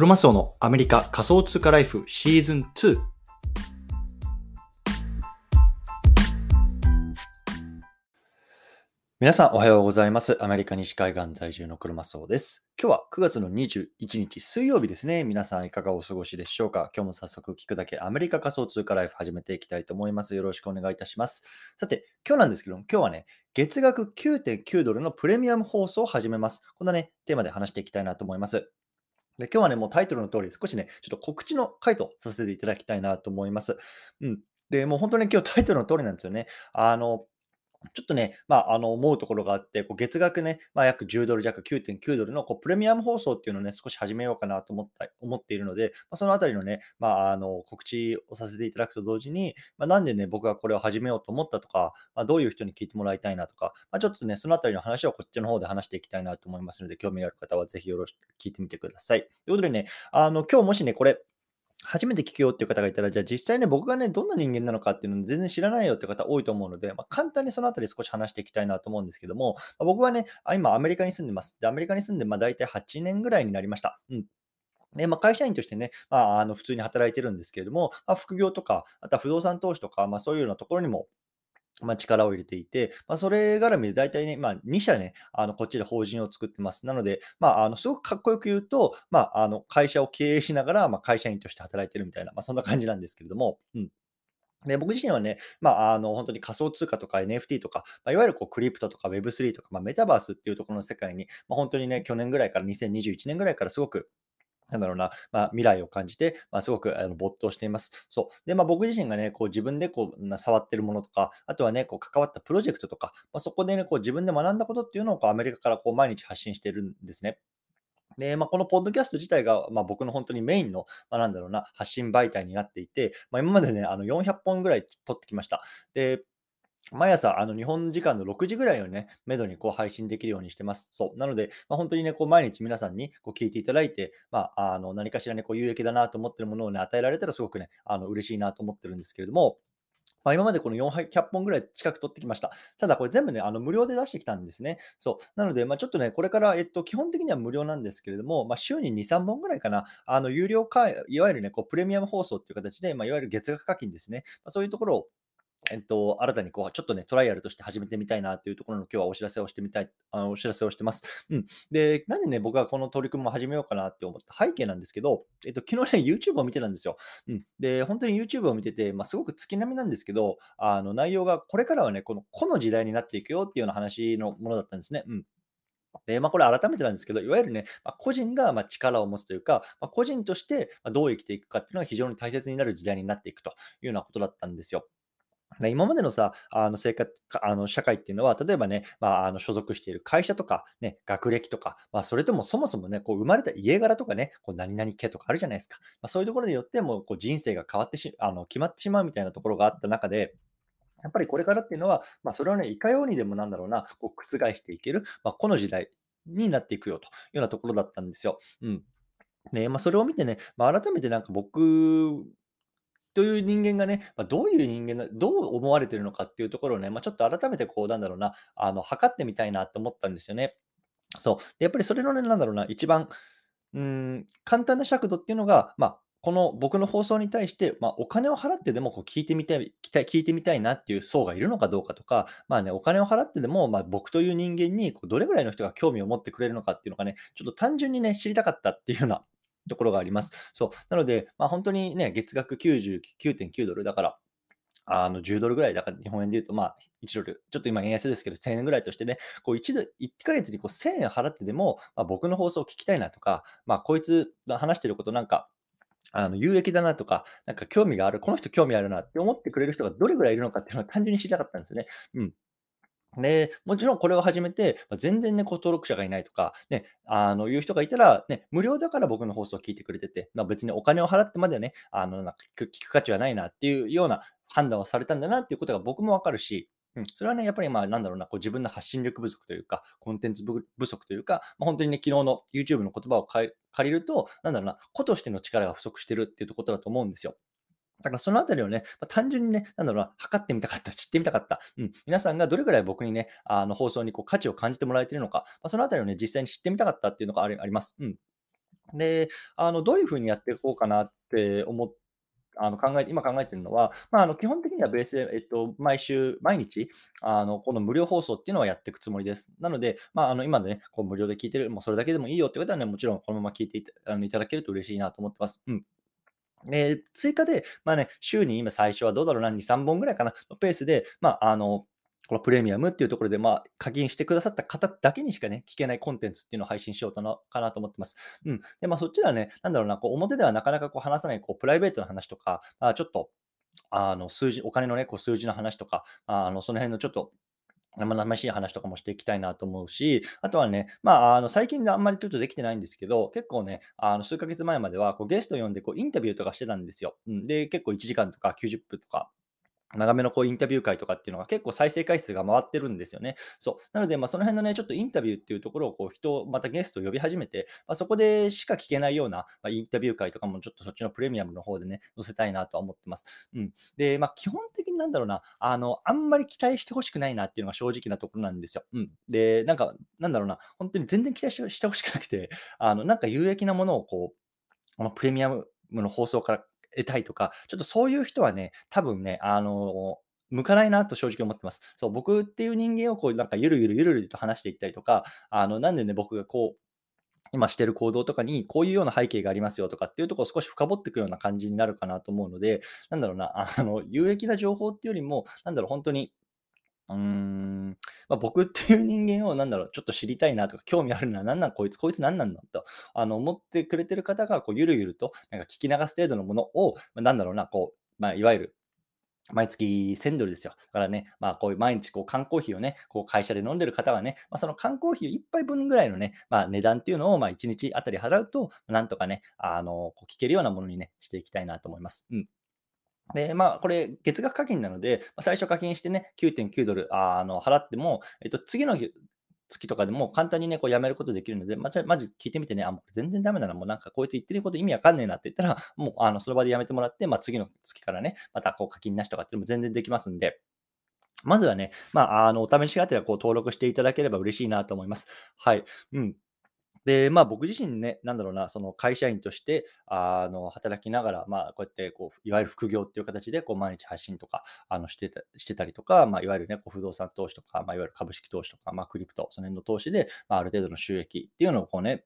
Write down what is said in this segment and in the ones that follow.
クロマスオのアメリカ仮想通貨ライフシーズン2。皆さんおはようございます。アメリカ西海岸在住のクロマスオです。今日は9月の21日水曜日ですね。皆さんいかがお過ごしでしょうか？今日も早速聞くだけアメリカ仮想通貨ライフ始めていきたいと思います。よろしくお願いいたします。さて、今日なんですけども、今日はね、月額9.9ドルのプレミアム放送を始めます。こんなね、テーマで話していきたいなと思います。で今日はね、もうタイトルの通り、少しね、ちょっと告知の回答させていただきたいなと思います。うん。で、もう本当に今日タイトルの通りなんですよね。あの、ちょっとね、まあ、あの、思うところがあって、こう月額ね、まあ、約10ドル弱、9.9ドルのこうプレミアム放送っていうのをね、少し始めようかなと思った思っているので、まあ、そのあたりのね、まあ、あの、告知をさせていただくと同時に、まあ、なんでね、僕がこれを始めようと思ったとか、まあ、どういう人に聞いてもらいたいなとか、まあ、ちょっとね、そのあたりの話をこっちの方で話していきたいなと思いますので、興味がある方はぜひよろしく聞いてみてください。ということでね、あの、今日もしね、これ、初めて聞くよっていう方がいたら、じゃあ実際ね、僕がね、どんな人間なのかっていうのを全然知らないよって方多いと思うので、まあ、簡単にそのあたり少し話していきたいなと思うんですけども、まあ僕はね、今アメリカに住んでます。で、アメリカに住んで、まあ大体8年ぐらいになりました。うん。で、まあ、会社員としてね、まあ、あの普通に働いてるんですけれども、まあ、副業とか、あとは不動産投資とか、まあ、そういうようなところにも、まあ、力を入れていて、まあ、それ絡みで大体ね、まあ、2社ね、あのこっちで法人を作ってます。なので、まあ、あのすごくかっこよく言うと、まあ、あの会社を経営しながら、まあ、会社員として働いてるみたいな、まあ、そんな感じなんですけれども、うん。で僕自身はね、まあ、あの本当に仮想通貨とか NFT とか、まあ、いわゆるこうクリプトとか Web3 とか、まあ、メタバースっていうところの世界に、まあ、本当にね、去年ぐらいから2021年ぐらいからすごくなんだろうな、まあ、未来を感じて、まあ、すごくあの没頭しています。そう。で、まあ、僕自身がね、こう自分でこう触ってるものとか、あとはね、こう関わったプロジェクトとか、まあ、そこでね、こう自分で学んだことっていうのをこうアメリカからこう毎日発信してるんですね。で、まあ、このポッドキャスト自体が、まあ、僕の本当にメインの、まあ、なんだろうな、発信媒体になっていて、まあ、今までね、あの400本ぐらい撮ってきました。で、毎朝、あの日本時間の6時ぐらいをね、めどにこう配信できるようにしてます。そう。なので、まあ、本当にね、こう毎日皆さんにこう聞いていただいて、まあ、あの何かしらね、こう有益だなと思ってるものをね、与えられたらすごくね、あの嬉しいなと思ってるんですけれども、まあ、今までこの400本ぐらい近く取ってきました。ただこれ全部ね、あの無料で出してきたんですね。そう。なので、まあ、ちょっとね、これから、えっと、基本的には無料なんですけれども、まあ、週に2、3本ぐらいかな、あの有料か、いわゆるね、こうプレミアム放送っていう形で、まあ、いわゆる月額課金ですね。まあ、そういうところをえっと、新たにこう、ちょっとね、トライアルとして始めてみたいなというところの今日はお知らせをしてみたい、あのお知らせをしてます。うん。で、なんでね、僕がこの取り組みを始めようかなって思った背景なんですけど、えっと、昨日ね、YouTube を見てたんですよ。うん。で、本当に YouTube を見てて、まあ、すごく月並みなんですけど、あの、内容がこれからはね、この個の時代になっていくよっていうような話のものだったんですね。うん。で、まあ、これ改めてなんですけど、いわゆるね、まあ、個人がまあ力を持つというか、まあ、個人としてどう生きていくかっていうのが非常に大切になる時代になっていくというようなことだったんですよ。で今までのさ、あの生活、あの社会っていうのは、例えばね、まあ、あの所属している会社とか、ね、学歴とか、まあ、それともそもそもね、こう生まれた家柄とかね、こう何々系とかあるじゃないですか。まあ、そういうところによってもこう人生が変わってしあの決まってしまうみたいなところがあった中で、やっぱりこれからっていうのは、まあ、それをね、いかようにでもなんだろうな、こう覆していける、まあ、この時代になっていくよというようなところだったんですよ。うんねまあ、それを見てね、まあ、改めてなんか僕という人間がね、まあ、どういう人間どう思われてるのかっていうところをね、まあ、ちょっと改めてこう、なんだろうな、あの、測ってみたいなと思ったんですよね。そう。で、やっぱりそれのね、なんだろうな、一番、うん、簡単な尺度っていうのが、まあ、この僕の放送に対して、まあ、お金を払ってでもこう聞いてみたい、きたい聞いてみたいなっていう層がいるのかどうかとか、まあね、お金を払ってでも、まあ、僕という人間にこうどれぐらいの人が興味を持ってくれるのかっていうのがね、ちょっと単純にね、知りたかったっていうようなところがあります。そう。なので、まあ、本当にね、月額99.9ドルだから、あの10ドルぐらいだから、日本円で言うと、まあ、1ドル、ちょっと今円安ですけど、1000円ぐらいとしてね、こう 1, ド1ヶ月にこう1000円払ってでも、まあ、僕の放送を聞きたいなとか、まあ、こいつが話してることなんか、あの有益だなとか、なんか興味がある、この人興味あるなって思ってくれる人がどれぐらいいるのかっていうのは単純に知りたかったんですよね。うん。で、もちろんこれを始めて、ま、全然ね、こう登録者がいないとか、ね、あの、いう人がいたら、ね、無料だから僕の放送を聞いてくれてて、ま、別にお金を払ってまでね、あの、なんか聞く聞く価値はないなっていうような判断をされたんだなっていうことが僕もわかるし、うん、それはね、やっぱりまあ、なんだろうな、こう自分の発信力不足というか、コンテンツ不足というか、ま、ほんとにね、昨日の YouTube の言葉を借りると、なんだろうな、個としての力が不足してるっていうことだと思うんですよ。だからそのあたりをね、ま、単純にね、なんだろうな、測ってみたかった、知ってみたかった。うん、皆さんがどれぐらい僕にね、あの、放送にこう価値を感じてもらえているのか、まあ、そのあたりをね、実際に知ってみたかったっていうのがありあります。うん。で、あの、どういう風にやっていこうかなって思っあの、考え今考えてるのは、まあ、あの、基本的にはベースで、えっと、毎週、毎日、あの、この無料放送っていうのはやっていくつもりです。なので、まあ、あの、今でね、こう無料で聞いてる、もうそれだけでもいいよって方はね、もちろんこのまま聞いていたあの、いただけると嬉しいなと思ってます。うん。で、追加で、まあね、週に今最初はどうだろうな、2、3本ぐらいかな、のペースで、まあ、あの、このプレミアムっていうところで、まあ、課金してくださった方だけにしかね、聞けないコンテンツっていうのを配信しようかなかなと思ってます。うん。で、まあ、そっちはね、なんだろうな、こう表ではなかなかこう話さない、こうプライベートな話とか、まあ、ちょっと、あの、数字、お金のね、こう数字の話とか、あの、その辺のちょっと生々しい話とかもしていきたいなと思うし、あとはね、まあ、あの、最近であんまりちょっとできてないんですけど、結構ね、あの、数ヶ月前までは、こう、ゲスト呼んで、こう、インタビューとかしてたんですよ。うん。で、結構1時間とか90分とか、長めのこうインタビュー会とかっていうのが結構再生回数が回ってるんですよね。そう。なので、まあ、その辺のね、ちょっとインタビューっていうところをこう人をまたゲストを呼び始めて、まあ、そこでしか聞けないような、まあ、インタビュー会とかもちょっとそっちのプレミアムの方でね、載せたいなとは思ってます。うん。で、まあ、基本的になんだろうな、あの、あんまり期待してほしくないなっていうのが正直なところなんですよ。うん。で、なんか、なんだろうな、本当に全然期待してほしくなくて、あの、なんか有益なものをこう、このプレミアムの放送から得たいとか、ちょっとそういう人はね、多分ね、あの、向かないなと正直思ってます。そう、僕っていう人間をこうなんかゆるゆるゆるゆると話していったりとか、あの、なんでね、僕がこう、今してる行動とかに、こういうような背景がありますよとかっていうとこを少し深掘っていくような感じになるかなと思うので、なんだろうな、あの、有益な情報っていうよりも、なんだろう、本当に、うーん、まあ、僕っていう人間をなんだろう、ちょっと知りたいなとか、興味あるな、なんなんこいつ、こいつなんなんだと、あの、思ってくれてる方が、こう、ゆるゆると、なんか聞き流す程度のものを、まあ、なんだろうな、こう、まあ、いわゆる毎月1000ドルですよ。だからね、まあこういう毎日こう缶コーヒーをね、こう会社で飲んでる方はね、まあ、その缶コーヒー1杯分ぐらいのね、まあ値段っていうのをまあ1日あたり払うと、なんとかね、あの、こう聞けるようなものにね、していきたいなと思います。うん。で、まあ、これ、月額課金なので、最初課金してね、9.9ドル、あの、払っても、えっと、次の月とかでも簡単にね、こうやめることできるので、まじまず聞いてみてね、あ、もう全然ダメなら、もうなんかこいつ言ってること意味わかんねえなって言ったら、もうあのその場でやめてもらって、まあ、次の月からね、またこう課金なしとかっていうのも全然できますんで、まずはね、まあ、あの、お試しがあったらこう登録していただければ嬉しいなと思います。はい。うん。で、まあ、僕自身ね、なんだろうな、その会社員として、あの、働きながら、まあ、こうやって、こう、いわゆる副業っていう形で、こう、毎日発信とか、あの、してたしてたりとか、まあ、いわゆるね、こう不動産投資とか、まあ、いわゆる株式投資とか、まあ、クリプト、その辺の投資で、まあ、ある程度の収益っていうのをこうね、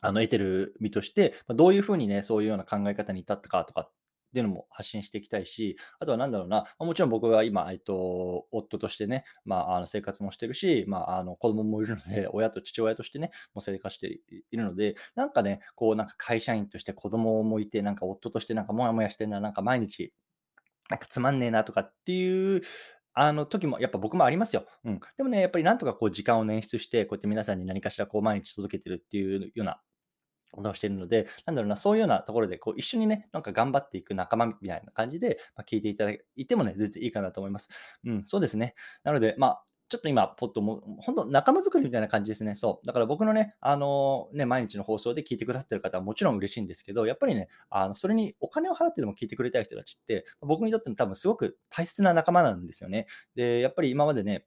あの、得てる身として、まあ、どういうふうにね、そういうような考え方に至ったかとかっていうのも発信していきたいし、あとはなんだろうな、まもちろん僕は今、えっと、夫としてね、まあ、あの生活もしてるし、まあ、あの子供もいるので、親と父親としてね、もう生活しているので、なんかね、こう、なんか会社員として子供もいて、なんか夫としてなんかモヤモヤしてんな、なんか毎日、なんかつまんねえなとかっていうあの時もやっぱ僕もありますよ。うん。でもね、やっぱりなんとかこう時間を捻出して、こうやって皆さんに何かしらこう毎日届けてるっていうようなことをしているので、なんだろうな、そういうようなところで、こう、一緒にね、なんか頑張っていく仲間みたいな感じで、まあ、聞いていただいてもね、全然いいかなと思います。うん、そうですね。なので、まあ、ちょっと今、ポッとも、本当仲間作りみたいな感じですね。そう。だから僕のね、あのー、ね、毎日の放送で聞いてくださってる方はもちろん嬉しいんですけど、やっぱりね、あの、それにお金を払ってでも聞いてくれたい人たちって、僕にとっても多分すごく大切な仲間なんですよね。で、やっぱり今までね、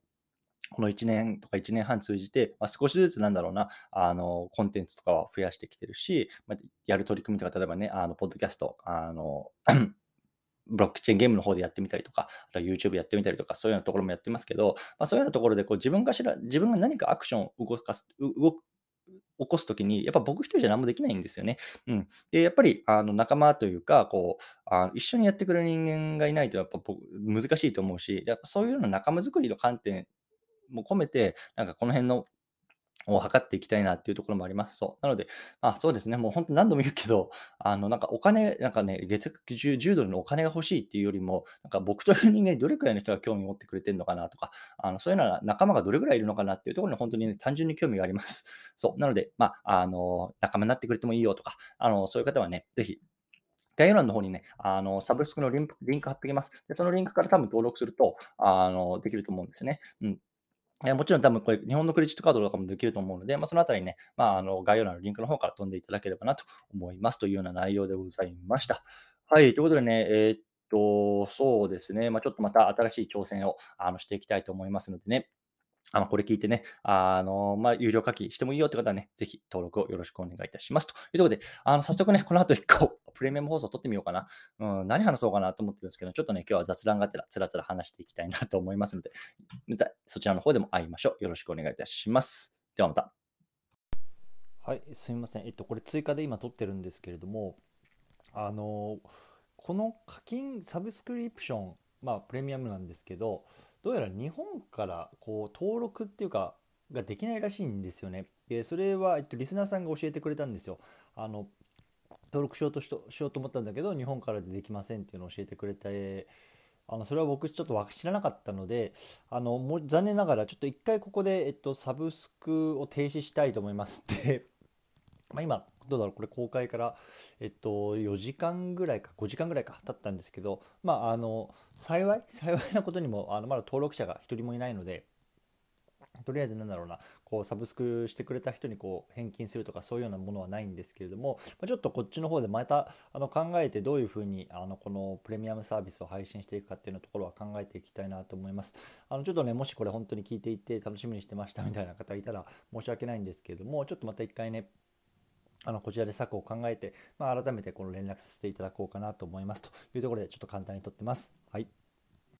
この1年とか1年半通じて、まあ、少しずつなんだろうな、あの、コンテンツとかは増やしてきてるし、まあ、やる取り組みとか、例えばね、あの、ポッドキャスト、あの、ブロックチェーンゲームの方でやってみたりとか、あとは YouTube やってみたりとか、そういうようなところもやってますけど、まあ、そういうようなところでこう自分がしら、自分が何かアクションを動かす、動く、起こすときに、やっぱ僕一人じゃ何もできないんですよね。うん。で、やっぱり、あの、仲間というか、こう、あ一緒にやってくれる人間がいないと、やっぱ僕、難しいと思うし、やっぱそういうような仲間作りの観点も込めて、なんかこの辺のを測っていきたいなっていうところもあります。そう。なので、まあそうですね、もう本当何度も言うけど、あの、なんかお金、なんかね、月額 10, 10ドルのお金が欲しいっていうよりも、なんか僕という人間にどれくらいの人が興味を持ってくれてるのかなとか、あのそういうのは仲間がどれくらいいるのかなっていうところに本当にね、単純に興味があります。そう。なので、まあ、あの、仲間になってくれてもいいよとか、あの、そういう方はね、ぜひ、概要欄の方にね、あの、サブスクのリンクリンク貼っておきます。で、そのリンクから多分登録すると、あの、できると思うんですね。うん。えもちろん多分これ、日本のクレジットカードとかもできると思うので、まあ、そのあたりね、まあ、あの概要欄のリンクの方から飛んでいただければなと思いますというような内容でございました。はい、ということでね、えーっと、そうですね、まあ、ちょっとまた新しい挑戦をあのしていきたいと思いますのでね、あの、これ聞いてね、あの、まあ、有料課金してもいいよって方はね、ぜひ登録をよろしくお願いいたします。というころで、あの、早速ね、この後1個、プレミアム放送撮ってみようかな。うん、何話そうかなと思ってるんですけど、ちょっとね、今日は雑談がてら、つらつら話していきたいなと思いますので、またそちらの方でも会いましょう。よろしくお願いいたします。ではまた。はい、すみません。えっと、これ追加で今撮ってるんですけれども、あの、この課金サブスクリプション、まあ、プレミアムなんですけど、どうやら日本からこう登録っていうかができないらしいんですよね。でそれは、えっと、リスナーさんが教えてくれたんですよ。あの登録しようとししようと思ったんだけど日本からでできませんっていうのを教えてくれてあのそれは僕ちょっと知らなかったのであのもう残念ながらちょっと一回ここで、えっと、サブスクを停止したいと思いますってまあ今どうだろうこれ公開から、えっと、4時間ぐらいか5時間ぐらいか経ったんですけどまああの幸い 幸いなことにもあのまだ登録者が1人もいないのでとりあえずなんだろうなこうサブスクしてくれた人にこう返金するとかそういうようなものはないんですけれどもちょっとこっちの方でまたあの考えてどういうふうにあのこのプレミアムサービスを配信していくかっていうのところは考えていきたいなと思います。あのちょっとねもしこれ本当に聞いていて楽しみにしてましたみたいな方いたら申し訳ないんですけれどもちょっとまた一回ねあのこちらで策を考えて、まあ、改めてこの連絡させていただこうかなと思いますというところでちょっと簡単に撮ってます。はい